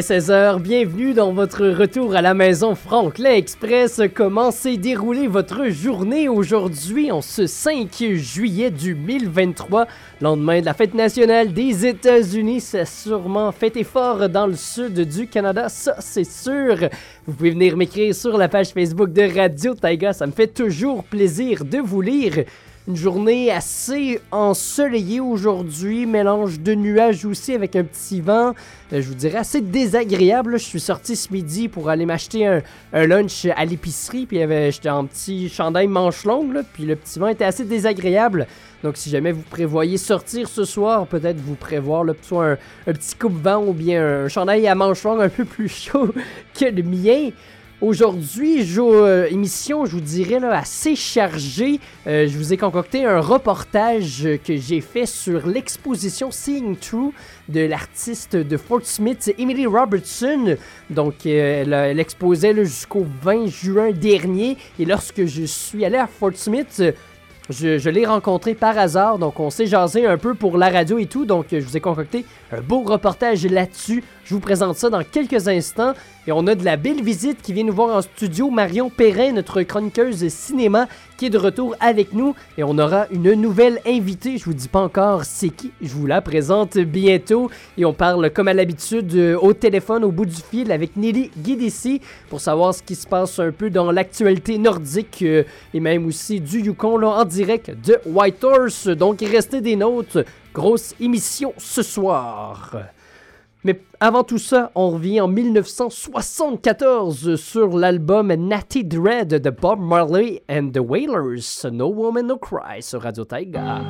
Il est 16h, bienvenue dans votre retour à la maison Franklin Express. Comment s'est déroulée votre journée aujourd'hui en ce 5 juillet 2023, lendemain de la fête nationale des États-Unis? Ça a sûrement fait fort dans le sud du Canada, ça c'est sûr. Vous pouvez venir m'écrire sur la page Facebook de Radio Taiga, ça me fait toujours plaisir de vous lire. Une journée assez ensoleillée aujourd'hui, mélange de nuages aussi avec un petit vent, euh, je vous dirais assez désagréable. Je suis sorti ce midi pour aller m'acheter un, lunch à l'épicerie, puis j'étais en petit chandail manche longue, puis le petit vent était assez désagréable. Donc si jamais vous prévoyez sortir ce soir, peut-être vous prévoir là, soit un, un petit coupe-vent ou bien un chandail à manche longue un peu plus chaud que le mien. Aujourd'hui, euh, émission, je vous dirais, assez chargée. Euh, je vous ai concocté un reportage que j'ai fait sur l'exposition Seeing True de l'artiste de Fort Smith, Emily Robertson. Donc, euh, elle, exposait jusqu'au 20 juin dernier. Et lorsque je suis allé à Fort Smith, je, je l'ai rencontré par hasard, donc on s'est jasé un peu pour la radio et tout, donc je vous ai concocté un beau reportage là-dessus. Je vous présente ça dans quelques instants. Et on a de la belle visite qui vient nous voir en studio. Marion Perrin, notre chroniqueuse cinéma, qui est de retour avec nous. Et on aura une nouvelle invitée. Je vous dis pas encore c'est qui. Je vous la présente bientôt. Et on parle comme à l'habitude euh, au téléphone, au bout du fil, avec Nelly Guidici pour savoir ce qui se passe un peu dans l'actualité nordique euh, et même aussi du Yukon là, en direct de Whitehorse. Donc restez des notes. Grosse émission ce soir. Mais avant tout ça, on revient en 1974 sur l'album Natty Dread de Bob Marley and the Wailers, No Woman No Cry sur Radio Taiga.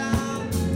down.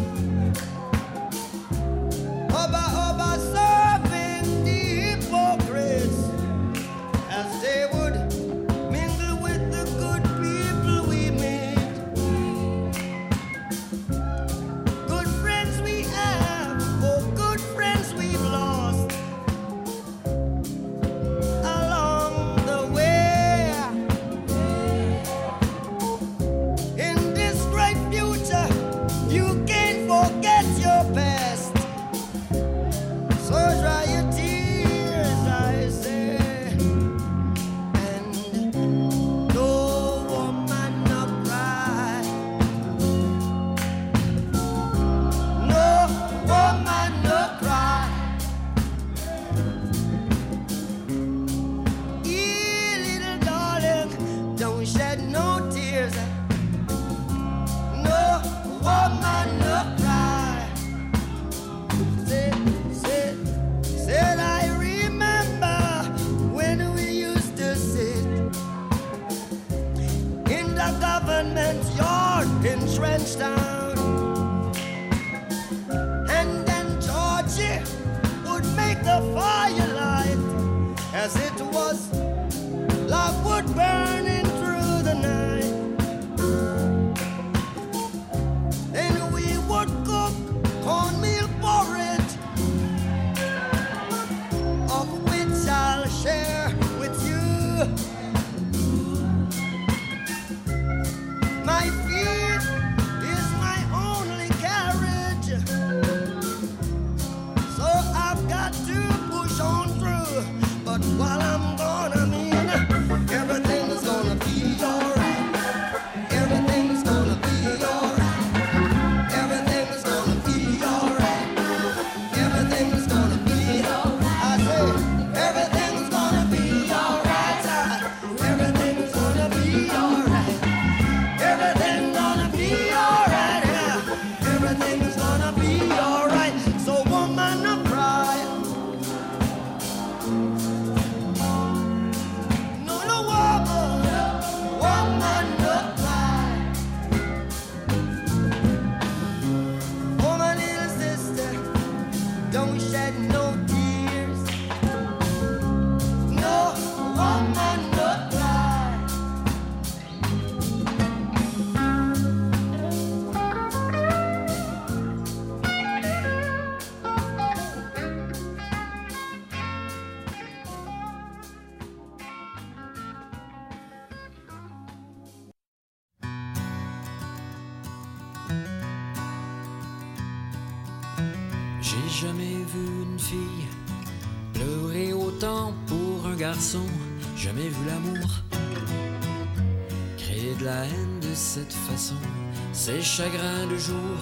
Chagrins de jour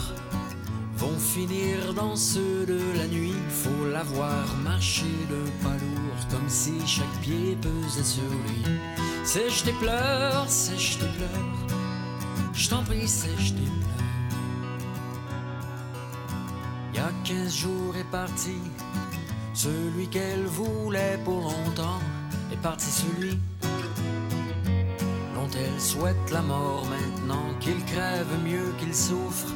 vont finir dans ceux de la nuit. Faut l'avoir marché de pas lourd, comme si chaque pied pesait sur lui. Sèche tes pleurs, sèche tes pleurs, je t'en prie, sèche tes pleurs. Y a quinze jours est parti, celui qu'elle voulait pour longtemps est parti celui elle souhaite la mort maintenant, qu'il crève mieux qu'il souffre,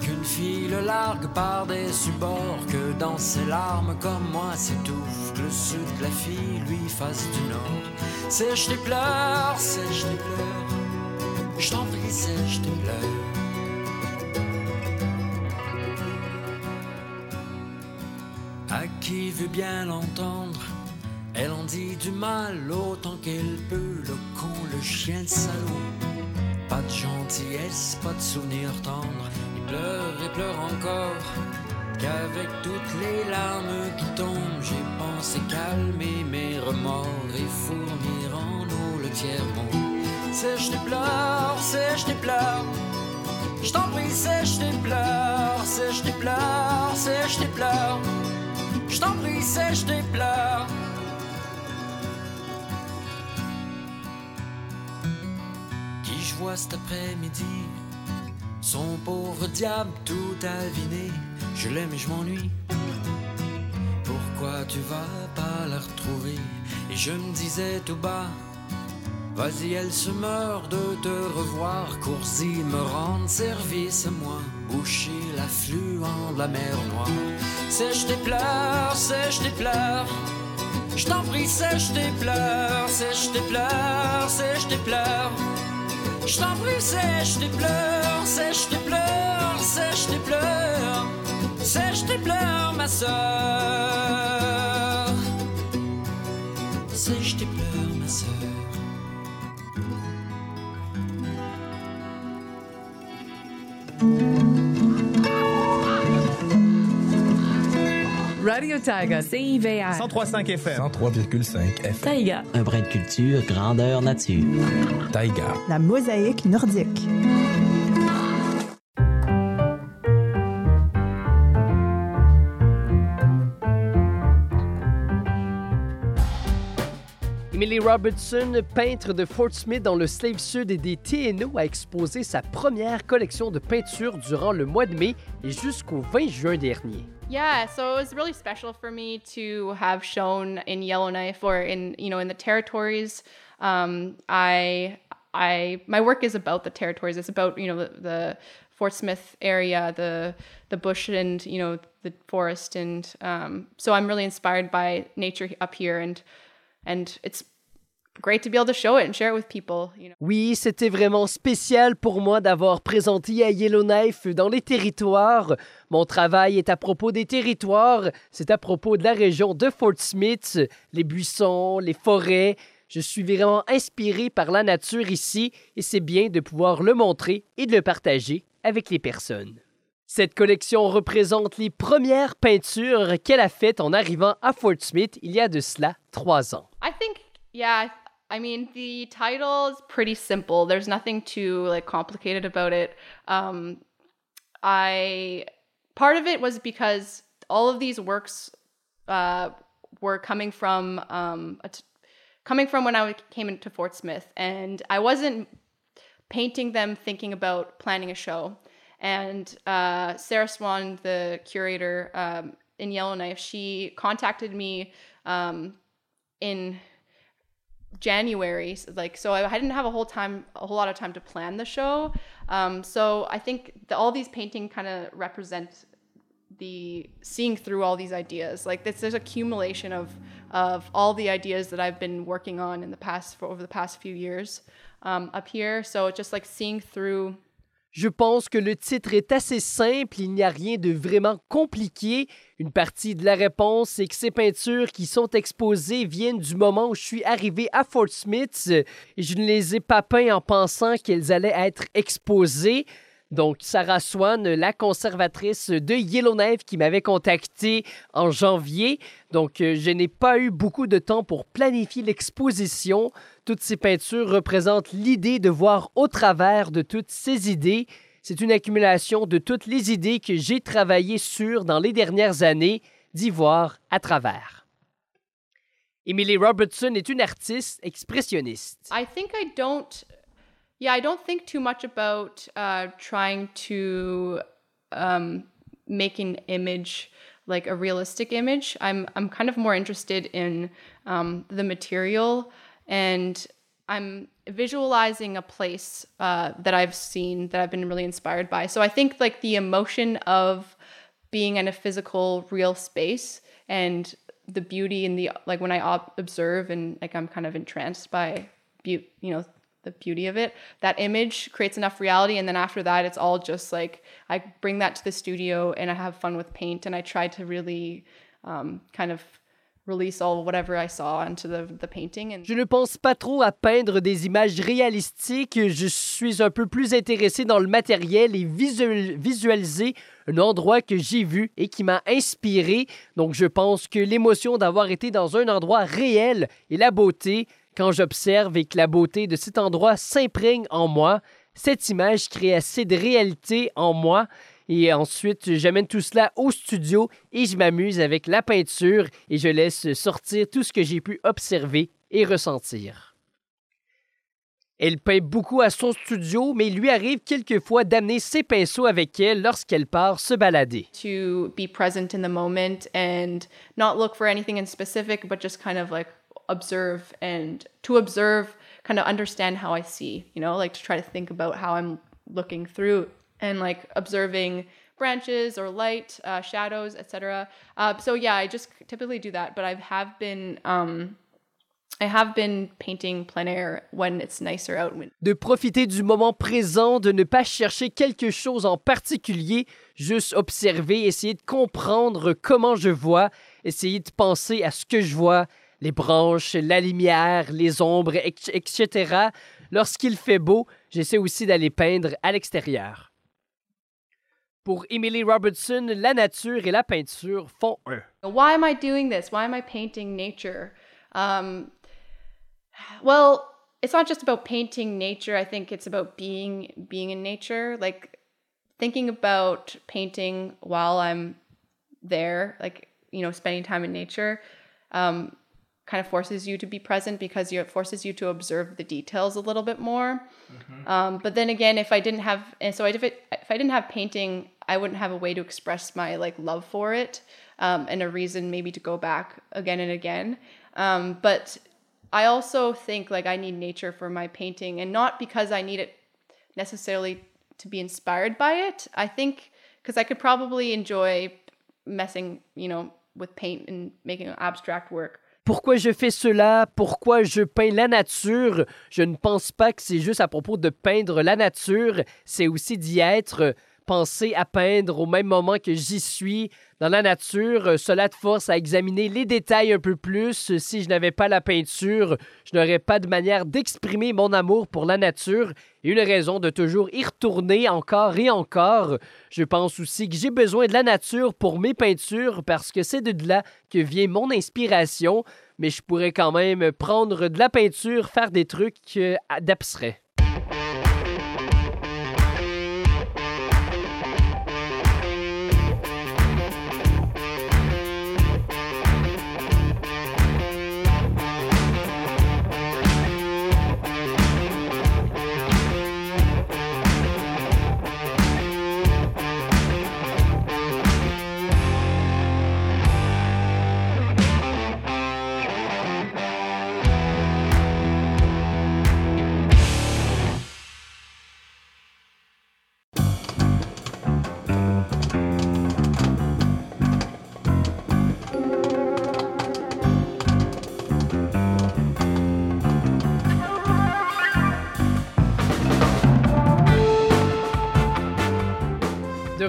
qu'une fille le largue par des subords, que dans ses larmes comme moi s'étouffe, que le sud de la fille lui fasse du nord. Sèche tes pleurs, sèche tes pleurs, je t'en prie, sèche tes pleurs. À qui veut bien l'entendre elle en dit du mal autant qu'elle peut, le con, le chien, le salaud. Pas de gentillesse, pas de souvenir tendre. Il pleure et pleure encore. Qu'avec toutes les larmes qui tombent, j'ai pensé calmer mes remords et fournir en eau le tiers-monde. Sèche tes pleurs, sèche tes pleurs. Je t'en prie, sèche tes pleurs, sèche tes pleurs, sèche tes pleurs. Je t'en prie, sèche tes pleurs. Cet après-midi. Son pauvre diable tout aviné, je l'aime et je m'ennuie. Pourquoi tu vas pas la retrouver? Et je me disais tout bas, vas-y, elle se meurt de te revoir. Cours-y, me rendre service à moi, boucher l'affluent de la mer Noire. Sèche tes pleurs, sèche tes pleurs. Je t'en prie, sèche tes pleurs, sèche tes pleurs, sèche tes pleurs. Je t'en prie, sèche tes pleurs, sèche tes pleurs, sèche tes pleurs, sèche tes pleurs, ma soeur. Sèche tes pleurs, ma soeur. Radio Taiga, CIVR. 103.5 FM. 103,5 FM. Taiga. Un brin de culture, grandeur nature. Taiga. La mosaïque nordique. Emily Robertson, peintre de Fort Smith dans le Slave Sud et des TNO, a exposé sa première collection de peintures durant le mois de mai et jusqu'au 20 juin dernier. Yeah, so it was really special for me to have shown in Yellowknife or in you know in the territories. Um, I I my work is about the territories. It's about you know the, the Fort Smith area, the the bush and you know the forest, and um, so I'm really inspired by nature up here, and and it's Oui, c'était vraiment spécial pour moi d'avoir présenté à Yellowknife dans les territoires. Mon travail est à propos des territoires, c'est à propos de la région de Fort Smith, les buissons, les forêts. Je suis vraiment inspiré par la nature ici et c'est bien de pouvoir le montrer et de le partager avec les personnes. Cette collection représente les premières peintures qu'elle a faites en arrivant à Fort Smith il y a de cela trois ans. I think, yeah, I mean, the title is pretty simple. There's nothing too like complicated about it. Um, I part of it was because all of these works uh, were coming from um, coming from when I came into Fort Smith, and I wasn't painting them thinking about planning a show. And uh, Sarah Swan, the curator um, in Yellowknife, she contacted me um, in January. Like so, I, didn't have a whole time, a whole lot of time to plan the show. Um, so I think the, all these painting kind of represent the seeing through all these ideas. Like this, there's accumulation of of all the ideas that I've been working on in the past for over the past few years um, up here. So just like seeing through Je pense que le titre est assez simple, il n'y a rien de vraiment compliqué. Une partie de la réponse, c'est que ces peintures qui sont exposées viennent du moment où je suis arrivé à Fort Smith et je ne les ai pas peintes en pensant qu'elles allaient être exposées. Donc, Sarah Swan, la conservatrice de Yellowknife qui m'avait contacté en janvier. Donc, euh, je n'ai pas eu beaucoup de temps pour planifier l'exposition. Toutes ces peintures représentent l'idée de voir au travers de toutes ces idées. C'est une accumulation de toutes les idées que j'ai travaillé sur dans les dernières années, d'y voir à travers. Emily Robertson est une artiste expressionniste. I think I don't. Yeah, I don't think too much about uh, trying to um, make an image like a realistic image. I'm I'm kind of more interested in um, the material, and I'm visualizing a place uh, that I've seen that I've been really inspired by. So I think like the emotion of being in a physical, real space and the beauty and the like when I ob- observe and like I'm kind of entranced by beauty, you know, the beauty of it. That image creates enough reality, and then after that, it's all just like I bring that to the studio and I have fun with paint, and I try to really um, kind of release all whatever I saw into the, the painting. And Je ne pense pas trop à peindre des images réalistiques. Je suis un peu plus intéressé dans le matériel et visualiser un endroit que j'ai vu et qui m'a inspiré. Donc, je pense que l'émotion d'avoir été dans un endroit réel et la beauté, quand j'observe et que la beauté de cet endroit s'imprègne en moi, cette image crée assez de réalité en moi. Et ensuite, j'amène tout cela au studio et je m'amuse avec la peinture et je laisse sortir tout ce que j'ai pu observer et ressentir. Elle peint beaucoup à son studio, mais il lui arrive quelquefois d'amener ses pinceaux avec elle lorsqu'elle part se balader. to be present in the moment and not look for anything in specific, but just kind of like observe and to observe, kind of understand how I see, you know, like to try to think about how I'm looking through and like observing branches or light, uh, shadows, etc. Uh, so yeah, I just typically do that, but I have been um, I have been painting plein air when it's nicer out. De profiter du moment présent, de ne pas chercher quelque chose en particulier, juste observer, essayer de comprendre comment je vois, essayer de penser à ce que je vois, les branches, la lumière, les ombres, etc. Lorsqu'il fait beau, j'essaie aussi d'aller peindre à l'extérieur. Pour Emily Robertson, la nature et la peinture font un. why am I doing this? Why am I painting nature? Um, well, it's not just about painting nature. I think it's about being being in nature. Like thinking about painting while I'm there, like you know, spending time in nature, um, kind of forces you to be present because it forces you to observe the details a little bit more. Um, but then again, if I didn't have, and so if it, if I didn't have painting, I wouldn't have a way to express my like love for it, um, and a reason maybe to go back again and again. Um, but I also think like I need nature for my painting, and not because I need it necessarily to be inspired by it. I think because I could probably enjoy messing, you know, with paint and making abstract work Pourquoi je fais cela? Pourquoi je peins la nature? Je ne pense pas que c'est juste à propos de peindre la nature, c'est aussi d'y être, penser à peindre au même moment que j'y suis dans la nature. Cela te force à examiner les détails un peu plus. Si je n'avais pas la peinture, je n'aurais pas de manière d'exprimer mon amour pour la nature et une raison de toujours y retourner encore et encore. Je pense aussi que j'ai besoin de la nature pour mes peintures parce que c'est de là que vient mon inspiration, mais je pourrais quand même prendre de la peinture, faire des trucs euh, d'abstrait.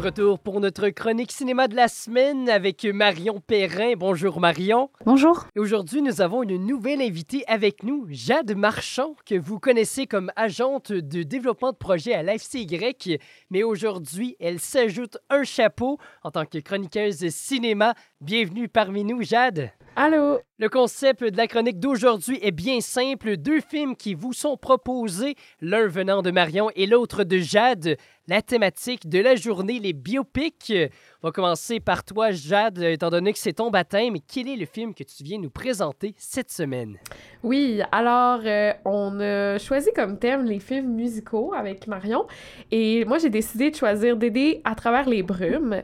Retour pour notre chronique cinéma de la semaine avec Marion Perrin. Bonjour Marion. Bonjour. Et aujourd'hui, nous avons une nouvelle invitée avec nous, Jade Marchand, que vous connaissez comme agente de développement de projet à l'FCY. Mais aujourd'hui, elle s'ajoute un chapeau en tant que chroniqueuse cinéma. Bienvenue parmi nous, Jade. Allô? Le concept de la chronique d'aujourd'hui est bien simple. Deux films qui vous sont proposés, l'un venant de Marion et l'autre de Jade. La thématique de la journée, les biopics. On va commencer par toi, Jade, étant donné que c'est ton baptême. Quel est le film que tu viens nous présenter cette semaine? Oui, alors euh, on a choisi comme thème les films musicaux avec Marion. Et moi, j'ai décidé de choisir Dédé à travers les brumes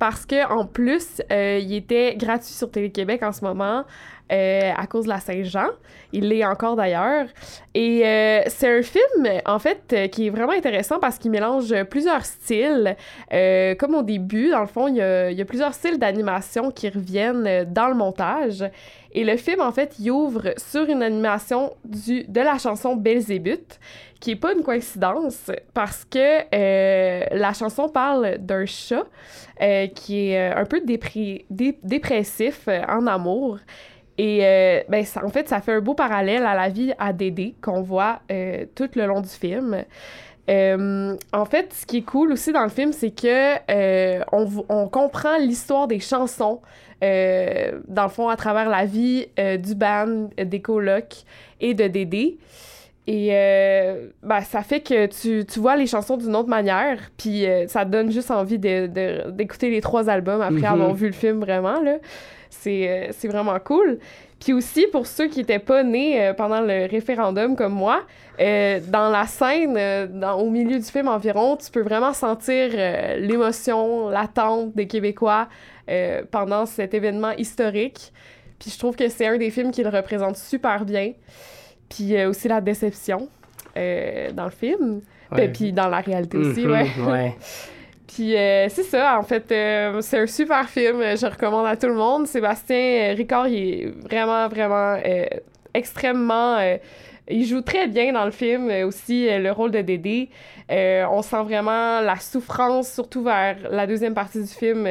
parce que en plus, euh, il était gratuit sur Télé-Québec en ce moment euh, à cause de la Saint-Jean. Il l'est encore d'ailleurs. Et euh, c'est un film, en fait, qui est vraiment intéressant parce qu'il mélange plusieurs styles. comme au début, dans le fond, il y a, il y a plusieurs styles d'animation qui reviennent dans le montage. Et le film, en fait, il ouvre sur une animation de la chanson Belzébuth qui est pas une coïncidence parce que euh, la chanson parle d'un chat euh, qui est euh, un peu dépressif en amour. Et ben, en fait, ça fait un beau parallèle à la vie à Dédé qu'on voit tout le long du film. En fait, ce qui est cool aussi dans le film, c'est que on, on, comprend l'histoire des chansons, dans le fond, à travers la vie du band, des colocs et de Dédé. Et euh, ben, ça fait que tu, tu, vois les chansons d'une autre manière, puis euh, ça donne juste envie d'écouter les trois albums après mhm. avoir vu le film vraiment. Euh, c'est vraiment cool. Puis aussi, pour ceux qui n'étaient pas nés pendant le référendum comme moi, dans la scène, dans, au milieu du film environ, tu peux vraiment sentir l'émotion, l'attente des Québécois pendant cet événement historique. Puis je trouve que c'est un des films qui le représente super bien puis euh, aussi la déception euh, dans le film, ben, puis dans la réalité aussi, mhm, ouais. ouais. puis euh, c'est ça, en fait, c'est un super film, je recommande à tout le monde. Sébastien Ricard, il est vraiment, vraiment extrêmement... il joue très bien dans le film, aussi le rôle de Dédé. on sent vraiment la souffrance, surtout vers la deuxième partie du film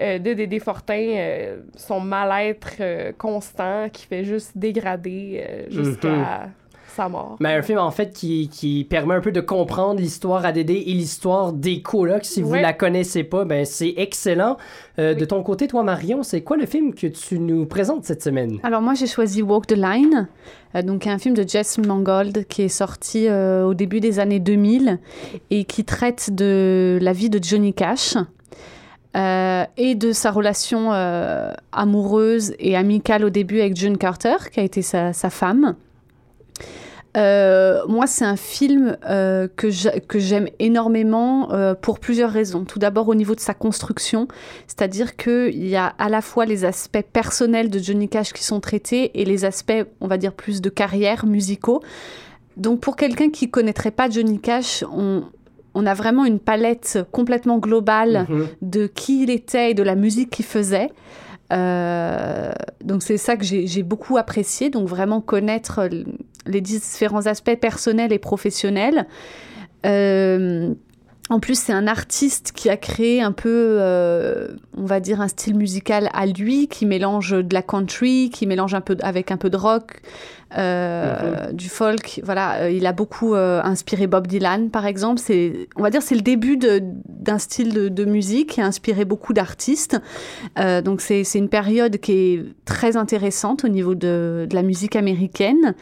euh, de Dédé Fortin, euh, son mal-être euh, constant qui fait juste dégrader jusqu'à mhm. Sa mort. Mais un film, en fait, qui, qui permet un peu de comprendre l'histoire à Dédé et l'histoire des colocs. Si vous la connaissez pas, ben c'est excellent. De ton côté, toi, Marion, c'est quoi le film que tu nous présentes cette semaine? Alors moi, j'ai choisi Walk the Line, donc un film de Jess Mangold qui est sorti au début des années 2000 et qui traite de la vie de Johnny Cash. Euh, et de sa relation euh, amoureuse et amicale au début avec June Carter, qui a été sa, femme. Euh, moi, c'est un film que j'aime énormément pour plusieurs raisons. Tout d'abord au niveau de sa construction, c'est-à-dire qu'il y a à la fois les aspects personnels de Johnny Cash qui sont traités et les aspects, on va dire, plus de carrière musicaux. Donc pour quelqu'un qui connaîtrait pas Johnny Cash, on, on a vraiment une palette complètement globale mhm. de qui il était et de la musique qu'il faisait. Euh, donc c'est ça que j'ai beaucoup apprécié, donc vraiment connaître les différents aspects personnels et professionnels. Euh, en plus, c'est un artiste qui a créé un peu, euh, on va dire, un style musical à lui, qui mélange de la country, qui mélange un peu avec un peu de rock, euh, du folk. Voilà, euh, il a beaucoup inspiré Bob Dylan, par exemple. C'est, on va dire, c'est le début d'un style de, musique qui a inspiré beaucoup d'artistes. donc, c'est, une période qui est très intéressante au niveau de, de la musique américaine.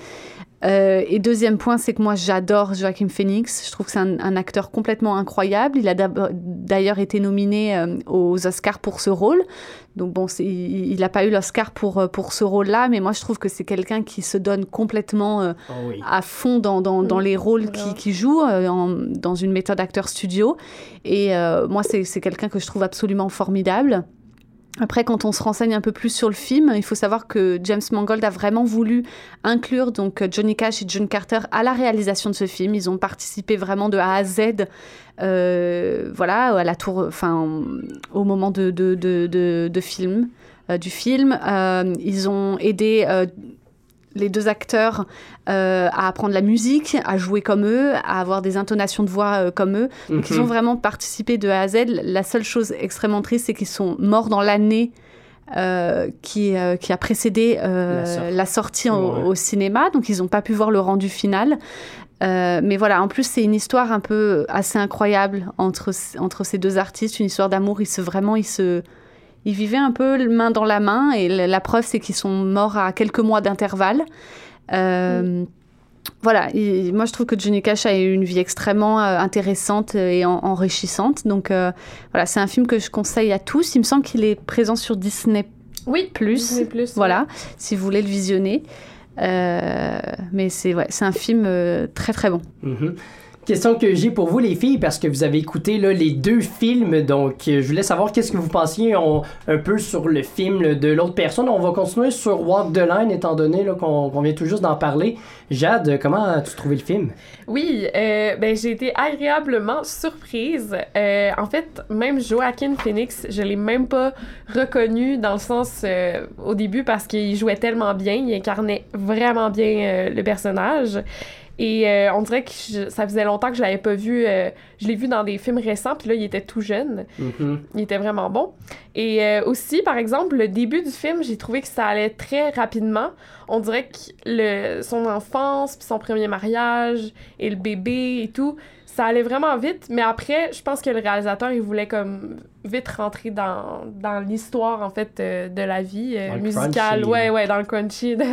Euh, et deuxième point, c'est que moi j'adore Joaquin Phoenix. Je trouve que c'est un, acteur complètement incroyable. Il a d'ailleurs été nominé euh, aux Oscars pour ce rôle. Donc bon, il n'a pas eu l'Oscar pour, euh, pour ce rôle-là, mais moi je trouve que c'est quelqu'un qui se donne complètement oh à fond dans, dans, dans les rôles qu'il qui joue dans une méthode acteur studio. Et moi c'est quelqu'un que je trouve absolument formidable. Après, quand on se renseigne un peu plus sur le film, il faut savoir que James Mangold a vraiment voulu inclure donc Johnny Cash et John Carter à la réalisation de ce film. Ils ont participé vraiment de A à Z, euh, voilà, à la tour, enfin, au moment de, de, de, film, euh, du film. Euh, ils ont aidé les deux acteurs euh, à apprendre la musique, à jouer comme eux, à avoir des intonations de voix euh, comme eux. Donc, ils Mhm. ont vraiment participé de A à Z. La seule chose extrêmement triste, c'est qu'ils sont morts dans l'année euh, qui, euh, qui a précédé euh, La sortie. la sortie au, Ouais. au cinéma. Donc, ils n'ont pas pu voir le rendu final. Mais voilà, en plus, c'est une histoire un peu assez incroyable entre, entre ces deux artistes, une histoire d'amour. Ils se vraiment, ils se, ils vivaient un peu main dans la main, et la, la preuve, c'est qu'ils sont morts à quelques mois d'intervalle. Euh, Voilà, et moi je trouve que Johnny Cash a eu une vie extrêmement euh, intéressante et en- enrichissante. Donc euh, voilà, c'est un film que je conseille à tous. Il me semble qu'il est présent sur Disney Oui, Plus. Disney Plus. voilà, si vous voulez le visionner. Euh, mais c'est ouais, c'est un film euh, très très bon. Mhm. Question que j'ai pour vous, les filles, parce que vous avez écouté les deux films, donc euh, je voulais savoir qu'est-ce que vous pensiez un peu sur le film de l'autre personne. On va continuer sur Walk the Line, étant donné qu'on vient tout juste d'en parler. Jade, comment as-tu trouvé le film? Oui, euh, ben, j'ai été agréablement surprise. Euh, en fait, même Joaquin Phoenix, je l'ai même pas reconnu dans le sens au début parce qu'il jouait tellement bien, il incarnait vraiment bien le personnage. Et euh, on dirait que je- ça faisait longtemps que je l'avais pas vu. euh, je l'ai vu dans des films récents, puis là, il était tout jeune. Mhm. Il était vraiment bon. Et euh, aussi, par exemple, le début du film, j'ai trouvé que ça allait très rapidement. On dirait que le, son enfance, puis son premier mariage, et le bébé et tout, ça allait vraiment vite. Mais après, je pense que le réalisateur, il voulait comme vite rentrer dans, dans l'histoire, en fait, de la vie musicale. crunchy, Ouais, ouais, dans le crunchy de,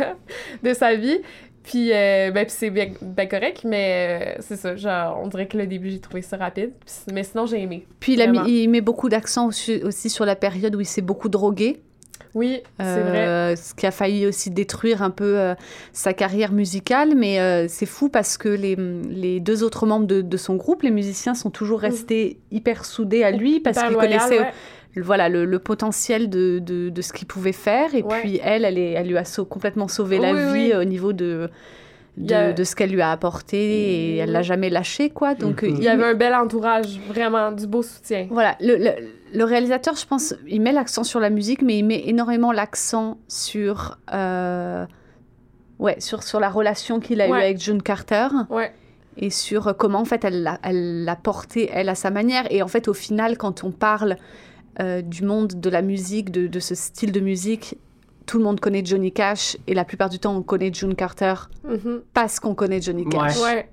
de sa vie. Puis, euh, ben, puis c'est bien, bien correct, mais euh, c'est ça. Genre, on dirait que le début, j'ai trouvé ça rapide. Puis- mais sinon, j'ai aimé. Puis il, mis- met beaucoup d'accent aussi, aussi sur la période où il s'est beaucoup drogué. Oui, c'est vrai. Euh, Ce qui a failli aussi détruire un peu sa carrière musicale. Mais c'est fou parce que les, les deux autres membres de, de son groupe, les musiciens, sont toujours restés hyper soudés à lui parce qu'ils connaissaient ouais. Le- voilà, le, le potentiel de, de, de ce qu'il pouvait faire. Et Ouais. puis elle, elle, est- elle lui a sau- complètement sauvé la Oui, vie oui. au niveau de, de, y a- de ce qu'elle lui a apporté. Et elle l'a jamais lâché, quoi. Donc Mhm. euh, Il y avait un bel entourage, vraiment, du beau soutien. voilà, le, le- le réalisateur, je pense, il met l'accent sur la musique, mais il met énormément l'accent sur, euh, ouais, sur, sur la relation qu'il a eue avec June Carter Ouais. et sur euh, comment, en fait, elle l'a elle l'a porté, elle, à sa manière. Et en fait, au final, quand on parle euh, du monde de la musique, de, de ce style de musique, tout le monde connaît Johnny Cash et la plupart du temps, on connaît June Carter Mhm. parce qu'on connaît Johnny Cash. Ouais.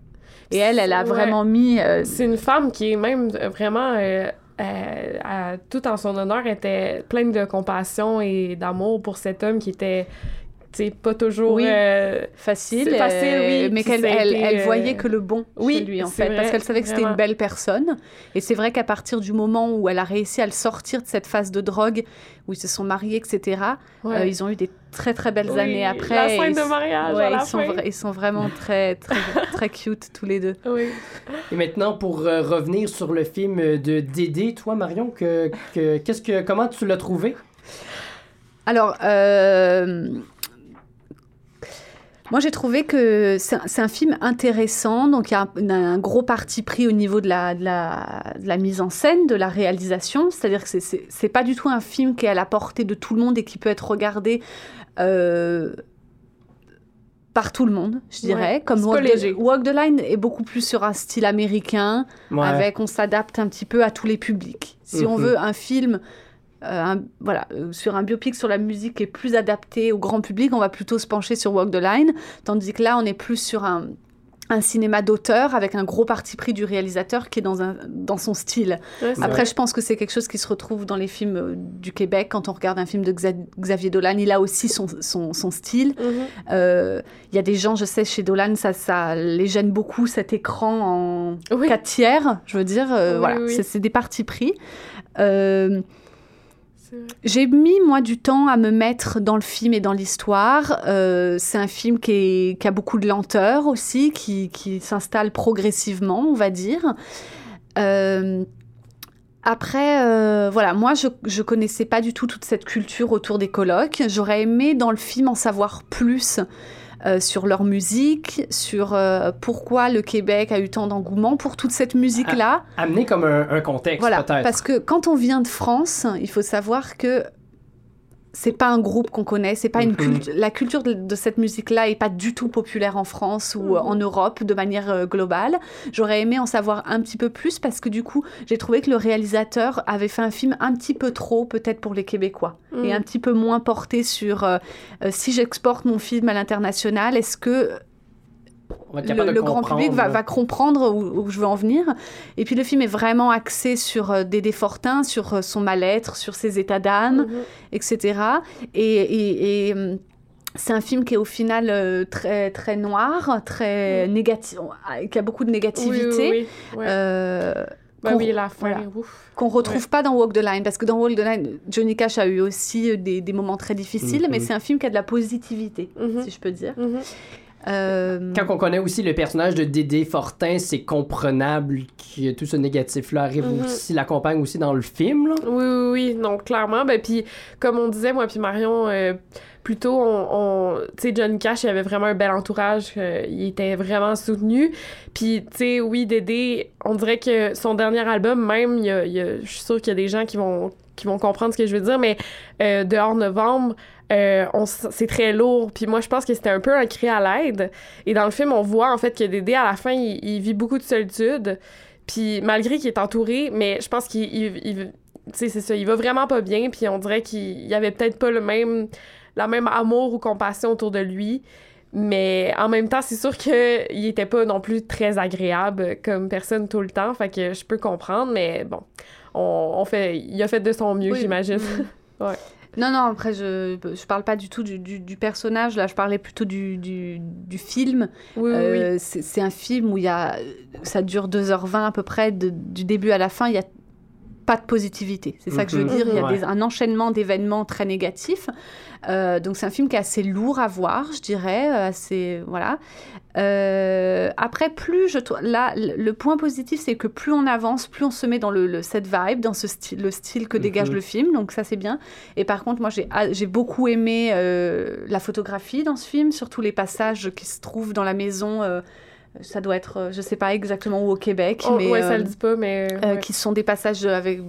Et elle, elle a Ouais. vraiment mis... euh, C'est une femme qui est même vraiment, euh, euh, à- tout en son honneur, était pleine de compassion et d'amour pour cet homme qui était, sais, pas toujours. Oui. euh, facile, C'est facile, euh, oui, mais qu'elle elle, été, elle euh, voyait que le bon oui, chez lui en c'est fait, vrai, parce qu'elle savait que c'était une belle personne. Et c'est vrai qu'à partir du moment où elle a réussi à le sortir de cette phase de drogue, où ils se sont mariés, etc., ouais. euh, ils ont eu des très très belles Oui, années après. La scène ils, de mariage ouais, à la ils, sont fin. ils sont vraiment très très très cute tous les deux. Oui. Et maintenant, pour euh, revenir sur le film de Dédé, toi, Marion, que, que, qu'est-ce que, comment tu l'as trouvé? Alors, euh, moi j'ai trouvé que c'est un, film intéressant, donc il y a un, un gros parti pris au niveau de la, de, la, de la mise en scène, de la réalisation, c'est-à-dire que c'est- pas du tout un film qui est à la portée de tout le monde et qui peut être regardé euh, par tout le monde, je dirais. Ouais, Comme Walk the, Walk the Line est beaucoup plus sur un style américain, Ouais. avec on s'adapte un petit peu à tous les publics. Si on Mhm. veut un film un- voilà, euh, sur un biopic sur la musique qui est plus adapté au grand public, on va plutôt se pencher sur Walk the Line, tandis que là on est plus sur un, un cinéma d'auteur avec un gros parti pris du réalisateur qui est dans, un, dans son style. Ouais, Après, vrai. je pense que c'est quelque chose qui se retrouve dans les films euh, du Québec. Quand on regarde un film de Xa- Xavier Dolan, il a aussi son, son, son style. Mhm. Euh, Il y a des gens, je sais, chez Dolan, ça, ça les gêne beaucoup, cet écran en Oui. 4 tiers, je veux dire. euh, Oui, voilà, oui. c'est- c'est des partis pris. Euh, J'ai mis, moi, du temps à me mettre dans le film et dans l'histoire. Euh, c'est un film qui, a beaucoup de lenteur aussi, qui, s'installe progressivement, on va dire. Euh, après, euh, voilà, moi, je, je connaissais pas du tout toute cette culture autour des colloques. J'aurais aimé, dans le film, en savoir plus euh, sur leur musique, sur euh, pourquoi le Québec a eu tant d'engouement pour toute cette musique-là. Amener comme un, un contexte, Voilà, peut-être. parce que quand on vient de France, il faut savoir que c'est pas un groupe qu'on connaît, c'est pas une Mhm. culture. La culture de, de cette musique-là est pas du tout populaire en France ou euh, en Europe de manière euh, globale. J'aurais aimé en savoir un petit peu plus parce que du coup, j'ai trouvé que le réalisateur avait fait un film un petit peu trop peut-être pour les Québécois Mm. et un petit peu moins porté sur euh, si j'exporte mon film à l'international, est-ce que le, grand public va, comprendre où, où je veux en venir. Et puis le film est vraiment axé sur euh, Dédé Fortin, sur euh, son mal-être, sur ses états d'âme, Mhm. etc. Et, et- et, hum, c'est un film qui est au final euh, très, très noir, très négatif, qui a beaucoup de négativité. oui, oui. Ouais. euh, Ben qu'on- oui, la fin, voilà. ouf. qu'on retrouve pas dans Walk the Line parce que dans Walk the Line Johnny Cash a eu aussi euh, des, des moments très difficiles Mhm. mais c'est un film qui a de la positivité Mhm. si je peux dire Mhm. Euh, Quand on connaît aussi le personnage de Dédé Fortin, c'est comprenable que tout ce négatif-là arrive Mhm. aussi, l'accompagne aussi dans le film. Là. Oui, oui, oui, non, clairement. Ben, puis, comme on disait, moi puis Marion, euh, plutôt, on, on- tu sais, Johnny Cash, il avait vraiment un bel entourage, euh, il était vraiment soutenu. Puis, tu sais, oui, Dédé, on dirait que son dernier album, même, je suis sûre qu'il y a des gens qui vont, qui vont comprendre ce que je veux dire, mais euh, dehors novembre, euh, c'est très lourd. Puis moi, je pense que c'était un peu un cri à l'aide. Et dans le film, on voit en fait que Dédé, à la fin, il, il vit beaucoup de solitude. Puis malgré qu'il est entouré, mais je pense qu'il il- il- tu sais, c'est ça, il va vraiment pas bien, puis on dirait qu'il y avait peut-être pas le même, la même amour ou compassion autour de lui. Mais en même temps, c'est sûr qu'il était pas non plus très agréable comme personne tout le temps, fait que je peux comprendre, mais bon, on, on fait, il a fait de son mieux, Oui. j'imagine. Non, non, après, je, je parle pas du tout du, du- du personnage, là, je parlais plutôt du, du, du film. Oui, oui, oui. Euh, c'est c'est un film où il y a, ça dure 2h20 à peu près, de- du début à la fin, il y a pas de positivité. C'est ça que je veux Mhm. dire. Il y a des- un enchaînement d'événements très négatifs. Euh, donc c'est un film qui est assez lourd à voir, je dirais. euh, Assez, voilà. Euh, après, plus je là, le point positif, c'est que plus on avance, plus on se met dans le, le- cette vibe, dans ce style, le style que dégage Mhm. le film. Donc ça, c'est bien. Et par contre, moi, j'ai beaucoup aimé euh, la photographie dans ce film, surtout les passages qui se trouvent dans la maison. euh, ça doit être, euh, je sais pas exactement où au Québec, Oh, mais ouais, ça euh, le dit pas, mais. euh, ouais. qui sont des passages avec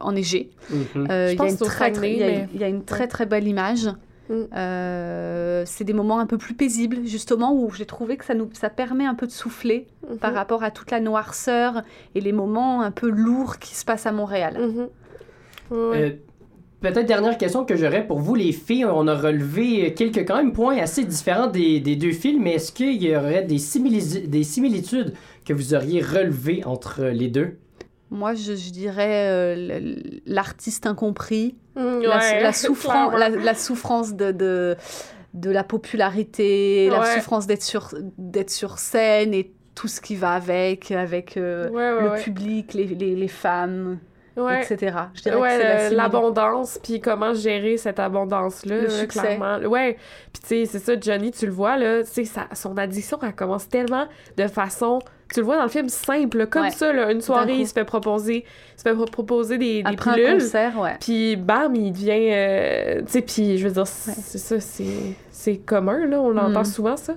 enneigés. Mhm. Euh, Je il y a pense une très, très- Saguenay, il y a- mais- il y a une très Ouais. très belle image. Mm. Euh, c'est des moments un peu plus paisibles, justement, où j'ai trouvé que ça nous ça permet un peu de souffler Mhm. par rapport à toute la noirceur et les moments un peu lourds qui se passent à Montréal. Ouais. Peut-être dernière question que j'aurais pour vous, les filles. On a relevé quelques quand même points assez différents des, des deux films, mais est-ce qu'il y aurait des, simili- des similitudes que vous auriez relevées entre les deux? Moi, je, je dirais euh, l'artiste incompris, Mm, la, ouais, la souffrance, clairement. la, la souffrance de, de, de la popularité, la souffrance d'être sur, scène et tout ce qui va avec, avec euh, Ouais, ouais, le ouais. public, les, les, les femmes, Ouais. etc. Je dirais Ouais, que l'abondance, puis comment gérer cette abondance-là, là, clairement. Ouais, puis tu sais, c'est ça, Johnny, tu le vois, là, tu sais, sa- son addiction, elle commence tellement de façon, tu le vois dans le film, simple, comme Ouais. ça, là, une soirée, il se fait proposer, se fait pro- proposer des, des pilules, puis bam, il devient, euh, tu sais, puis je veux dire, c'est ça, c'est c'est commun, là, on l'entend Mm. souvent, ça.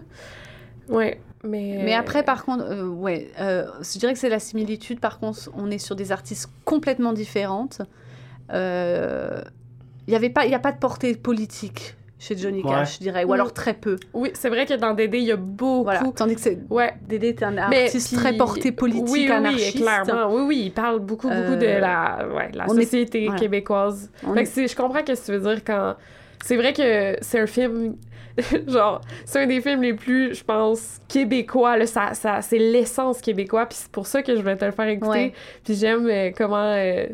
Ouais, mais... Mais après, par contre, euh, ouais, euh, je dirais que c'est la similitude. Par contre, on est sur des artistes complètement différentes. Euh, Il y avait pas, il y a pas de portée politique chez Johnny Ouais. Cash, je dirais, ou Mm. alors très peu. Oui, c'est vrai que dans Dédé, il y a beaucoup... Voilà. Tandis que c'est Ouais, Dédé est un artiste puis- très porté politique, oui, oui, anarchiste. Oui, clairement. Oui, oui, il parle beaucoup, beaucoup de Euh, la, ouais, la est- société voilà. québécoise. Fait est- que je comprends ce que tu veux dire quand... C'est vrai que c'est un film... genre, c'est un des films les plus, je pense, québécois. Là, ça, ça, c'est l'essence québécois. Puis c'est pour ça que je vais te le faire écouter. Ouais. Puis j'aime euh, comment... euh,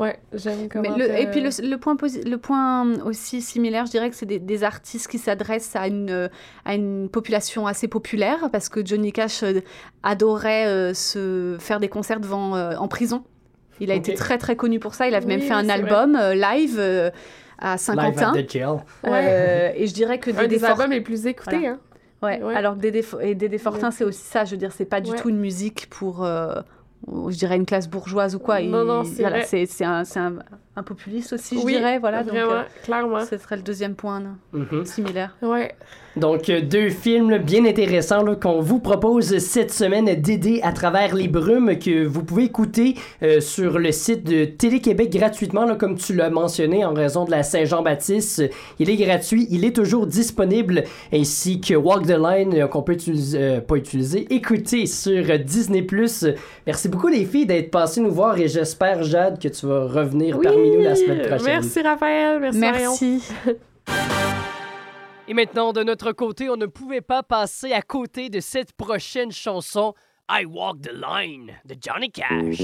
Ouais, j'aime comment... Mais le- te- Et puis le, le point le point aussi similaire, je dirais que c'est des, des artistes qui s'adressent à une, à une population assez populaire, parce que Johnny Cash euh, adorait euh, se faire des concerts devant, en prison. Il a été très très connu pour ça. Il a même fait un album live à Live Saint-Quentin. at the jail. Euh, et je dirais que Un des albums les plus écoutés, Voilà. hein. Ouais, Ouais. alors Dédé, et Dédé Fortin, c'est aussi ça. Je veux dire, c'est pas du Ouais. tout une musique pour, euh, je dirais, une classe bourgeoise ou quoi. Non, Il- non, c'est voilà, vrai. c'est c'est un, c'est un, un populiste aussi, je Oui, dirais. Voilà, donc Vraiment, euh, clairement. ce serait le deuxième point là, Mhm. similaire. Ouais. Donc, euh, deux films là, bien intéressants là, qu'on vous propose cette semaine d'aider à travers les brumes que vous pouvez écouter euh, sur le site de Télé-Québec gratuitement, là, comme tu l'as mentionné, en raison de la Saint-Jean-Baptiste. Il est gratuit, il est toujours disponible, ainsi que Walk the Line euh, qu'on peut utiliser, euh, pas utiliser, écouter sur Disney+. Merci beaucoup les filles d'être passées nous voir et j'espère, Jade, que tu vas revenir Oui, parmi nous la semaine prochaine. Merci Raphaël, merci, Marion. Merci. Et maintenant, de notre côté, on ne pouvait pas passer à côté de cette prochaine chanson, I Walk the Line, de Johnny Cash.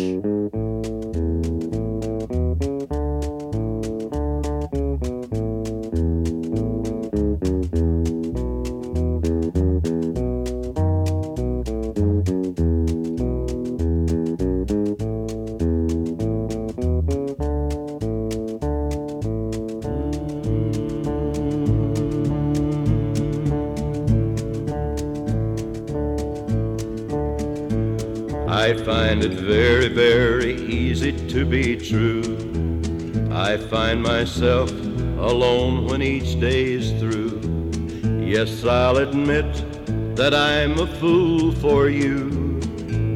I find it very, very easy to be true. I find myself alone when each day's through. Yes, I'll admit that I'm a fool for you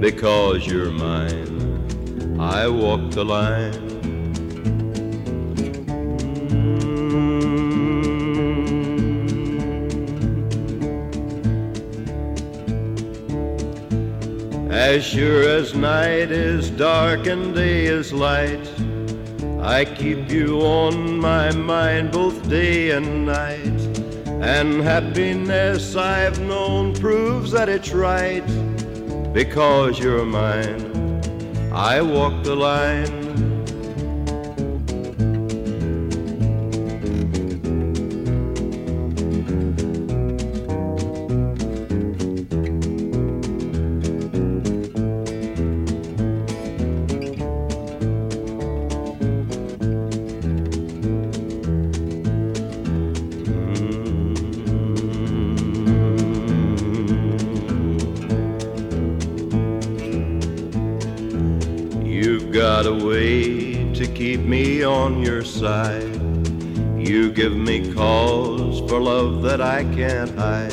because you're mine. I walk the line. As sure as night is dark and day is light, I keep you on my mind both day and night. And happiness I've known proves that it's right. Because you're mine, I walk the line. Can't hide.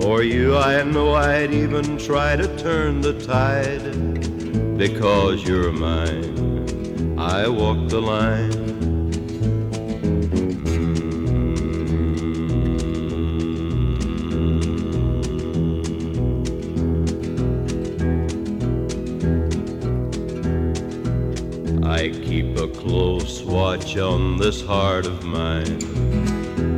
For you, I know I'd even try to turn the tide. Because you're mine, I walk the line. Mm. I keep a close watch on this heart of mine.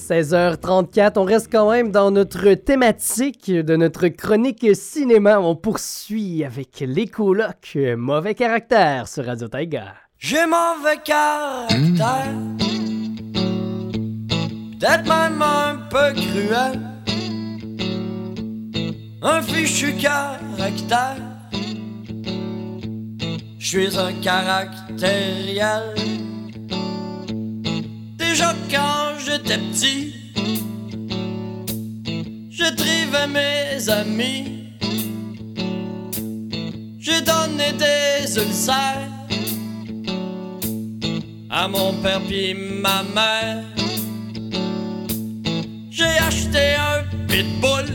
16h34, on reste quand même dans notre thématique de notre chronique cinéma. On poursuit avec les colocs Mauvais Caractère sur Radio Taiga. J'ai mauvais caractère, peut-être même un peu cruel, un fichu caractère. Je suis un caractériel. Déjà quand j'étais petit, je trivais mes amis. J'ai donné des ulcères à mon père puis ma mère. J'ai acheté un pitbull,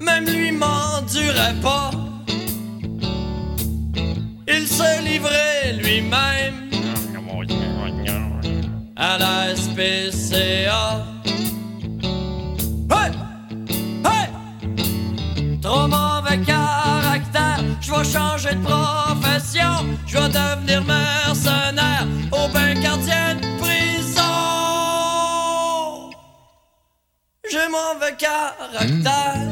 même lui m'endurait pas. Il se livrait lui-même à la SPCA. Hey! Hey! Trop mauvais caractère, je vais changer de profession, je vais devenir mercenaire au bain gardien de prison. J'ai mauvais caractère,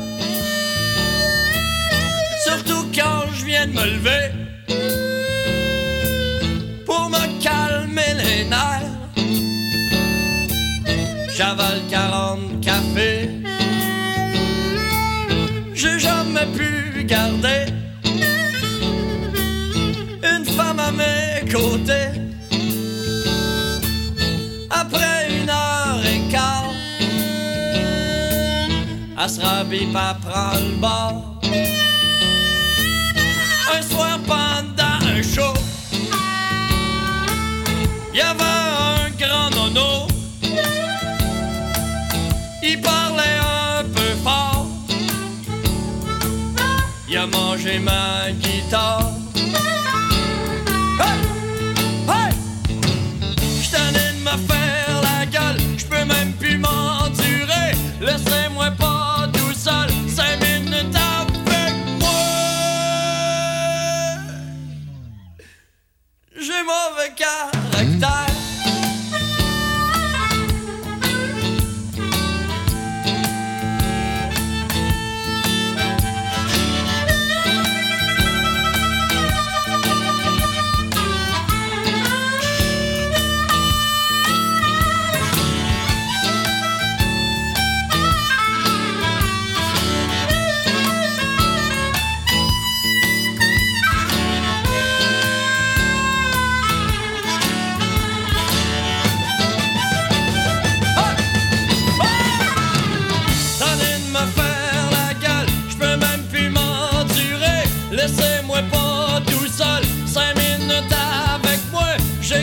surtout quand je viens de me lever j'avale 40 cafés. J'ai jamais pu garder une femme à mes côtés. Après une heure et quart, elle se rabille pas le bord. Mangé ma guitare.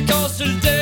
Moi.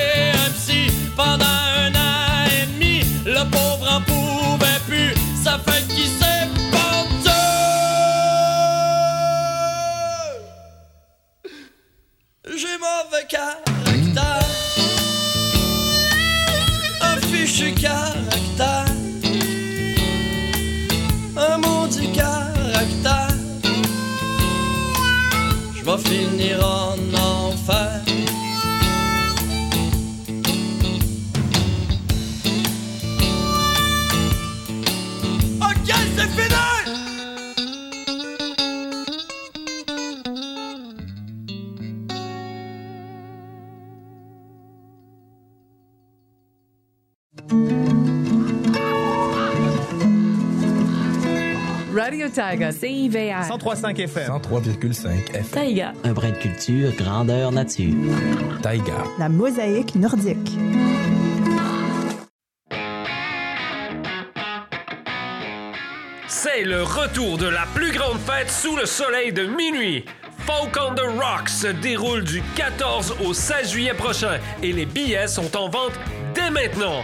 Tiger, CIVR. 103.5 FM. 103,5 FM. Taïga. Un brin de culture, grandeur nature. Taïga. La mosaïque nordique. C'est le retour de la plus grande fête sous le soleil de minuit. Folk on the Rock se déroule du 14 au 16 juillet prochain et les billets sont en vente dès maintenant.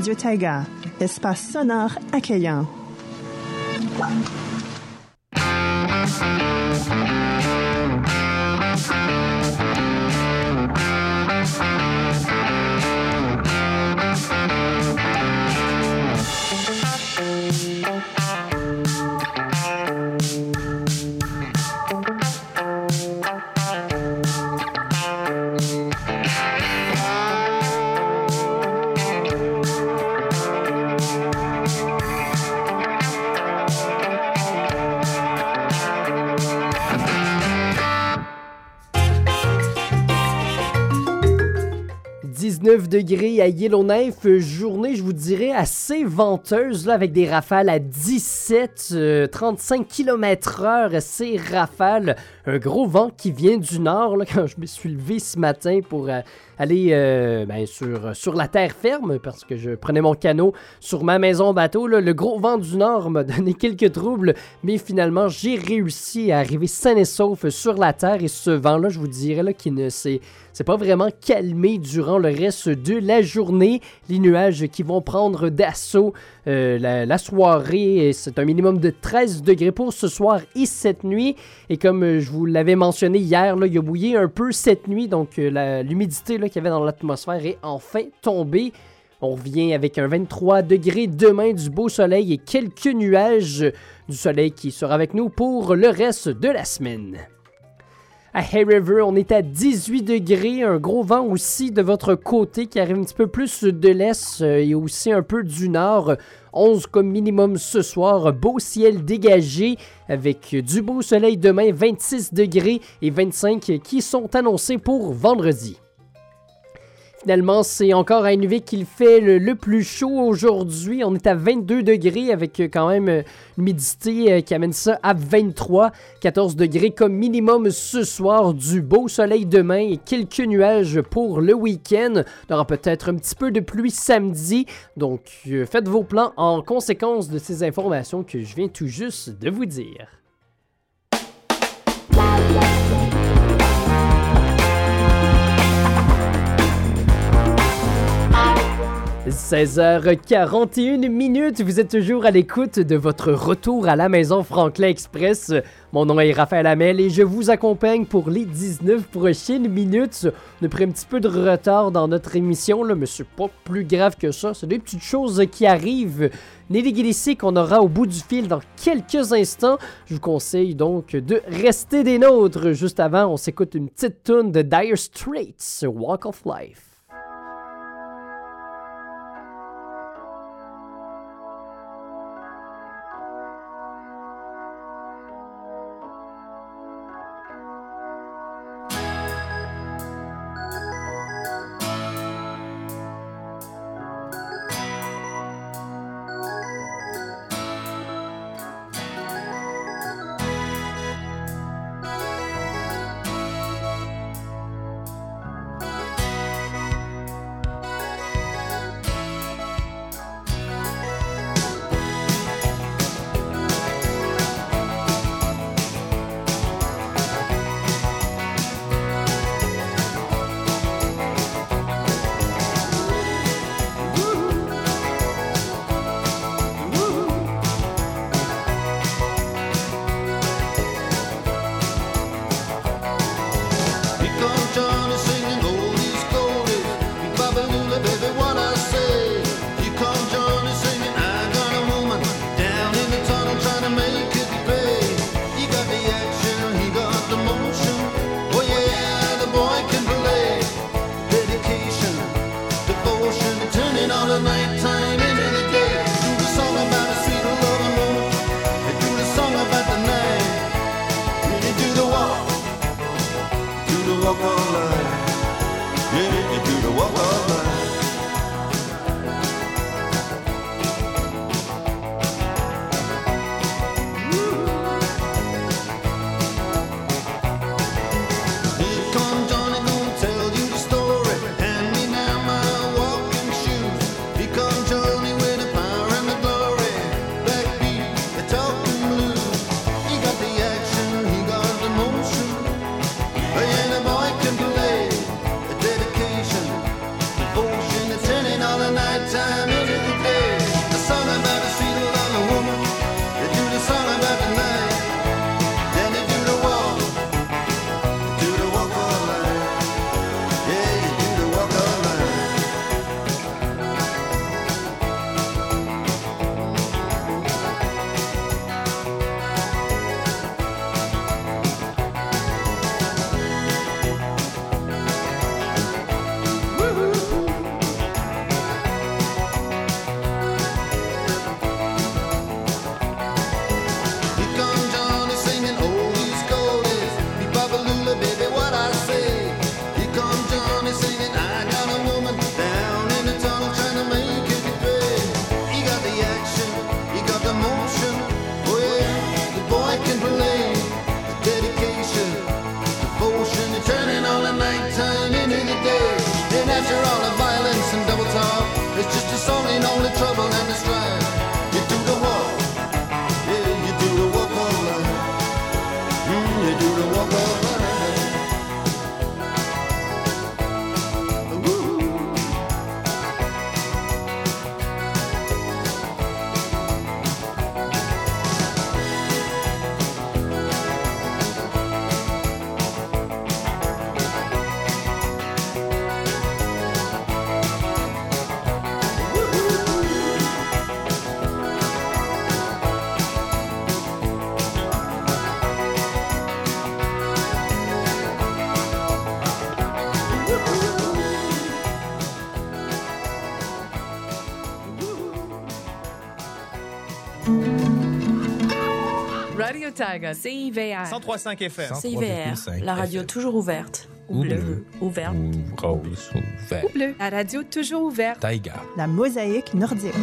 Radio Taiga, espace sonore accueillant. « 19 degrés à Yellowknife, euh, journée, je vous dirais, assez venteuse, là, avec des rafales à 17, euh, 35 km heure, ces rafales. Un gros vent qui vient du nord, là, quand je me suis levé ce matin pour euh, aller euh, ben, sur, sur la terre ferme, parce que je prenais mon canot sur ma maison bateau. là. Le gros vent du nord m'a donné quelques troubles, mais finalement, j'ai réussi à arriver sain et sauf sur la terre. Et ce vent-là, je vous dirais, là, qui ne s'est pas vraiment calmé durant le reste de la journée. Les nuages qui vont prendre d'assaut euh, la, soirée, et c'est un minimum de 13 degrés pour ce soir et cette nuit. Et comme euh, je vous l'avais mentionné hier, il a bouillé un peu cette nuit, donc euh, l'humidité qu'il y avait dans l'atmosphère est enfin tombée. On revient avec un 23 degrés demain, du beau soleil et quelques nuages du soleil qui sera avec nous pour le reste de la semaine. À Hay River, on est à 18 degrés, un gros vent aussi de votre côté qui arrive un petit peu plus de l'est euh, et aussi un peu du nord. 11 comme minimum ce soir, beau ciel dégagé avec du beau soleil demain, 26 degrés et 25 qui sont annoncés pour vendredi. Finalement, c'est encore à Inuvik qu'il fait le, plus chaud aujourd'hui. On est à 22 degrés avec euh, quand même euh, une humidité euh, qui amène ça à 23. 14 degrés comme minimum ce soir. Du beau soleil demain et quelques nuages pour le week-end. Il y aura peut-être un petit peu de pluie samedi. Donc, faites vos plans en conséquence de ces informations que je viens tout juste de vous dire. 16h41 minutes, vous êtes toujours à l'écoute de votre retour à la maison Franklin Express. Mon nom est Raphaël Hamel et je vous accompagne pour les 19 prochaines minutes. On a un petit peu de retard dans notre émission, là, mais c'est pas plus grave que ça. C'est des petites choses qui arrivent. Nelly qu'on aura au bout du fil dans quelques instants. Je vous conseille donc de rester des nôtres. Juste avant, on s'écoute une petite tune de Dire Straits, Walk of Life. Taiga, CIVR. 103.5 FM. CIVR, la radio toujours ouverte. Ou bleu, bleu. ouverte. Ou rose, ou vert. Ou bleu. La radio toujours ouverte. Taïga. La mosaïque nordique.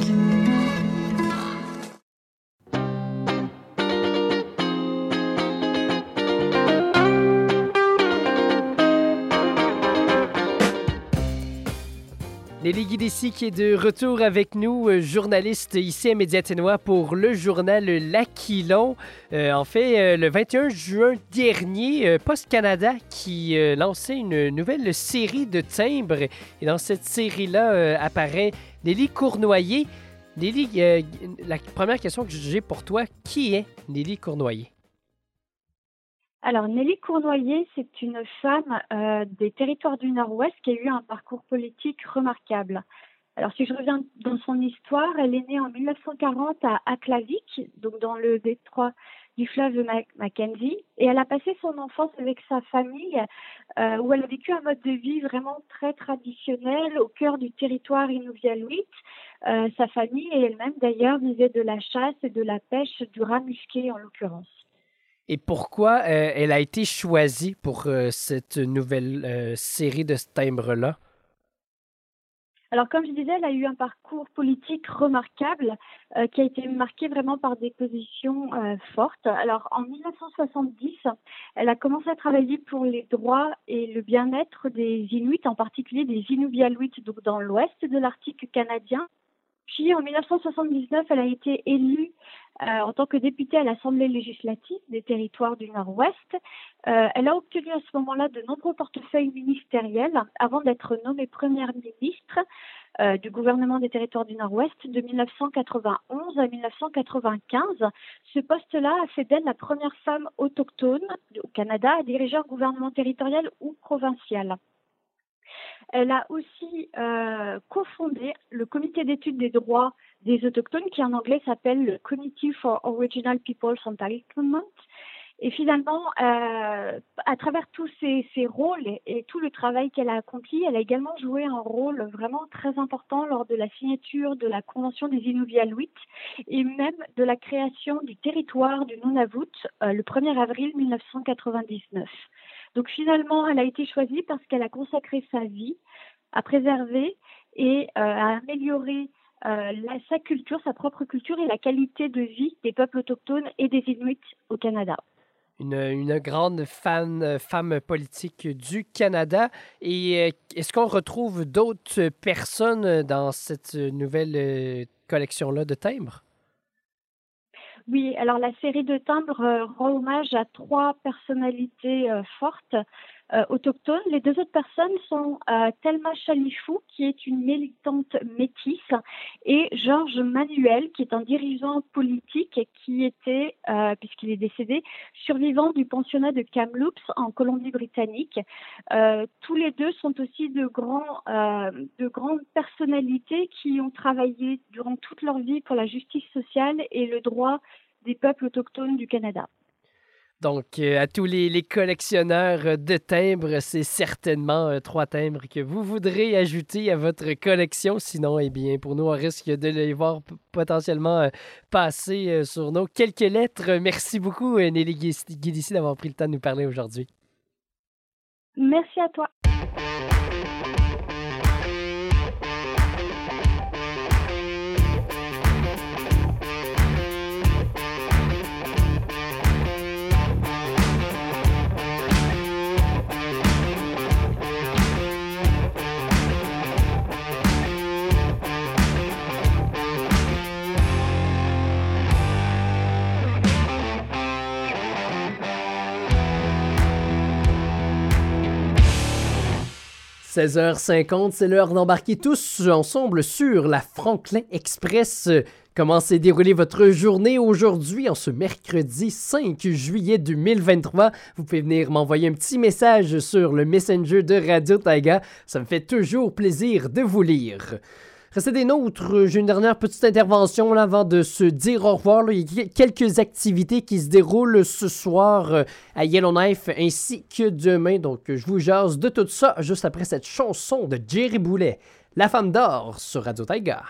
Nelly Guidessi qui est de retour avec nous, euh, journaliste ici à Médiaténois pour le journal L'Aquilon. Euh, en fait, euh, le 21 juin dernier, Post Canada qui lançait une nouvelle série de timbres. Et dans cette série-là apparaît Nelly Cournoyer. Nelly, la première question que j'ai pour toi, qui est Nelly Cournoyer? Alors, Nelly Cournoyer, c'est une femme euh, des territoires du Nord-Ouest qui a eu un parcours politique remarquable. Alors, si je reviens dans son histoire, elle est née en 1940 à Aklavik, donc dans le détroit du fleuve Mac- Mackenzie, et elle a passé son enfance avec sa famille, euh, où elle a vécu un mode de vie vraiment très traditionnel au cœur du territoire inuvialuit. Euh, sa famille et elle-même, d'ailleurs, vivaient de la chasse et de la pêche du rat musqué, en l'occurrence. Et pourquoi euh, elle a été choisie pour euh, cette nouvelle euh, série de ce timbre-là? Alors, comme je disais, elle a eu un parcours politique remarquable qui a été marqué vraiment par des positions fortes. Alors, en 1970, elle a commencé à travailler pour les droits et le bien-être des Inuits, en particulier des Inuvialuits, donc dans l'ouest de l'Arctique canadien. Puis, en 1979, elle a été élue euh, en tant que députée à l'Assemblée législative des territoires du Nord-Ouest. Euh, elle a obtenu à ce moment-là de nombreux portefeuilles ministériels avant d'être nommée première ministre euh, du gouvernement des territoires du Nord-Ouest de 1991 à 1995. Ce poste-là a fait d'elle la première femme autochtone au Canada à diriger un gouvernement territorial ou provincial. Elle a aussi euh, cofondé le comité d'études des droits des autochtones qui en anglais s'appelle le Committee for Original Peoples Entitlement. Et finalement, euh, à travers tous ces, ces rôles et, tout le travail qu'elle a accompli, elle a également joué un rôle vraiment très important lors de la signature de la Convention des Inuvialuits et même de la création du territoire du Nunavut euh, le 1er avril 1999. Donc finalement, elle a été choisie parce qu'elle a consacré sa vie à préserver et euh, à améliorer euh, sa culture, sa propre culture et la qualité de vie des peuples autochtones et des Inuits au Canada. Une, grande euh, femme politique du Canada. Et est-ce qu'on retrouve d'autres personnes dans cette nouvelle collection-là de timbres? Oui, alors la série de timbres euh, rend hommage à trois personnalités euh, fortes euh. Les deux autres personnes sont euh, Thelma Chalifou, qui est une militante métisse, et Georges Manuel, qui est un dirigeant politique qui était, euh, puisqu'il est décédé, survivant du pensionnat de Kamloops en Colombie-Britannique. Euh, tous les deux sont aussi de grands, euh, de grandes personnalités qui ont travaillé durant toute leur vie pour la justice sociale et le droit des peuples autochtones du Canada. Donc, euh, à tous les, collectionneurs de timbres, c'est certainement euh, trois timbres que vous voudrez ajouter à votre collection. Sinon, eh bien, pour nous, on risque de les voir potentiellement euh, passer euh, sur nos quelques lettres. Merci beaucoup, euh, Nelly Guidici, d'avoir pris le temps de nous parler aujourd'hui. Merci à toi. 16h50, c'est l'heure d'embarquer tous ensemble sur la Franklin Express. Comment s'est déroulée votre journée aujourd'hui, en ce mercredi 5 juillet 2023? Vous pouvez venir m'envoyer un petit message sur le Messenger de Radio Taiga. Ça me fait toujours plaisir de vous lire. Restez des nôtres. J'ai une dernière petite intervention avant de se dire au revoir. Il y a quelques activités qui se déroulent ce soir euh, à Yellowknife ainsi que demain. Donc, je vous jase de tout ça juste après cette chanson de Jerry Boulet, La femme d'or sur Radio Taiga.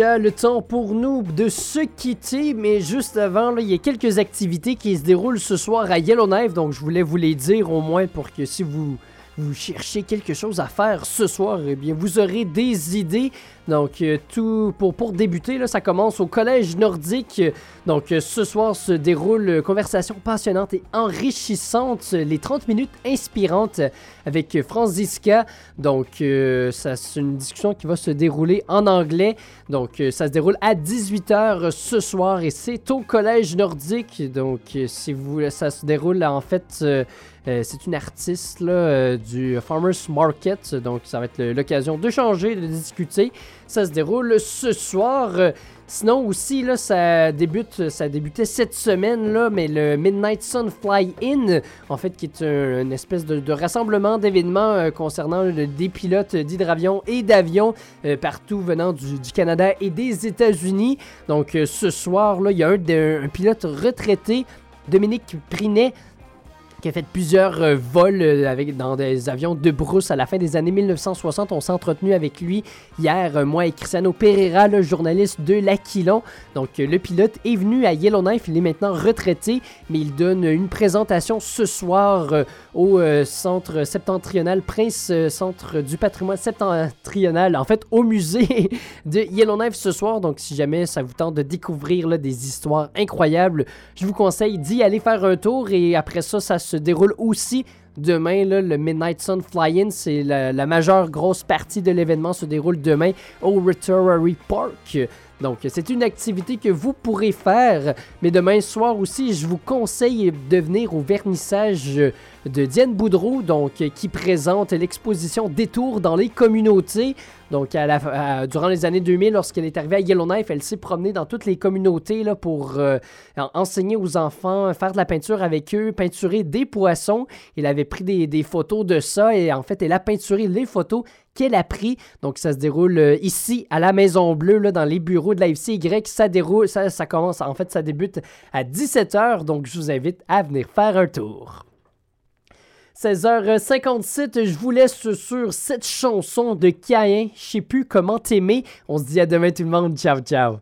Le temps pour nous de se quitter, mais juste avant, là, il y a quelques activités qui se déroulent ce soir à Yellowknife, donc je voulais vous les dire au moins pour que si vous, vous cherchez quelque chose à faire ce soir, eh bien vous aurez des idées. Donc euh, tout pour, pour débuter, là, ça commence au Collège nordique. Donc euh, ce soir se déroule une conversation passionnante et enrichissante, les 30 minutes inspirantes avec Franziska. Donc euh, ça, c'est une discussion qui va se dérouler en anglais. Donc euh, ça se déroule à 18h ce soir et c'est au Collège nordique. Donc euh, si vous ça se déroule en fait euh, euh, c'est une artiste euh, du Farmers Market, donc ça va être l'occasion de changer, de discuter. Ça se déroule ce soir. Euh, Sinon aussi, ça débute, ça débutait cette semaine, là, mais le Midnight Sun Fly In, en fait, qui est un- une espèce de, rassemblement d'événements concernant des pilotes d'hydravions et d'avions partout venant du, Canada et des États-Unis. Donc ce soir, là, il y a un pilote retraité, Dominique Prinet, qui a fait plusieurs euh, vols euh, avec, dans des avions de brousse à la fin des années 1960. On s'est entretenu avec lui hier, euh, moi et Cristiano Pereira, le journaliste de l'Aquilon. Donc, le pilote est venu à Yellowknife. Il est maintenant retraité, mais il donne une présentation ce soir au Centre septentrional, Prince Centre du patrimoine septentrional, en fait, au musée de Yellowknife ce soir. Donc, si jamais ça vous tente de découvrir des histoires incroyables, je vous conseille d'y aller faire un tour. Et après ça, ça se déroule aussi demain, le Midnight Sun Fly-In. C'est la, la majeure grosse partie de l'événement se déroule demain au Rotary Park. Donc, c'est une activité que vous pourrez faire. Mais demain soir aussi, je vous conseille de venir au vernissage de Diane Boudreau, donc, euh, qui présente l'exposition Détour dans les communautés. Donc, durant les années 2000, lorsqu'elle est arrivée à Yellowknife, elle s'est promenée dans toutes les communautés là, pour euh, enseigner aux enfants, faire de la peinture avec eux, peinturer des poissons. Elle avait pris des, photos de ça et en fait, elle a peinturé les photos qu'elle a pris. Donc, ça se déroule euh, ici, à la Maison Bleue, dans les bureaux de la FCY. Ça déroule, ça, commence, en fait, ça débute à 17h. Donc, je vous invite à venir faire un tour. 16h57, je vous laisse sur cette chanson de Caïn. Je sais plus comment t'aimer. On se dit à demain tout le monde. Ciao, ciao.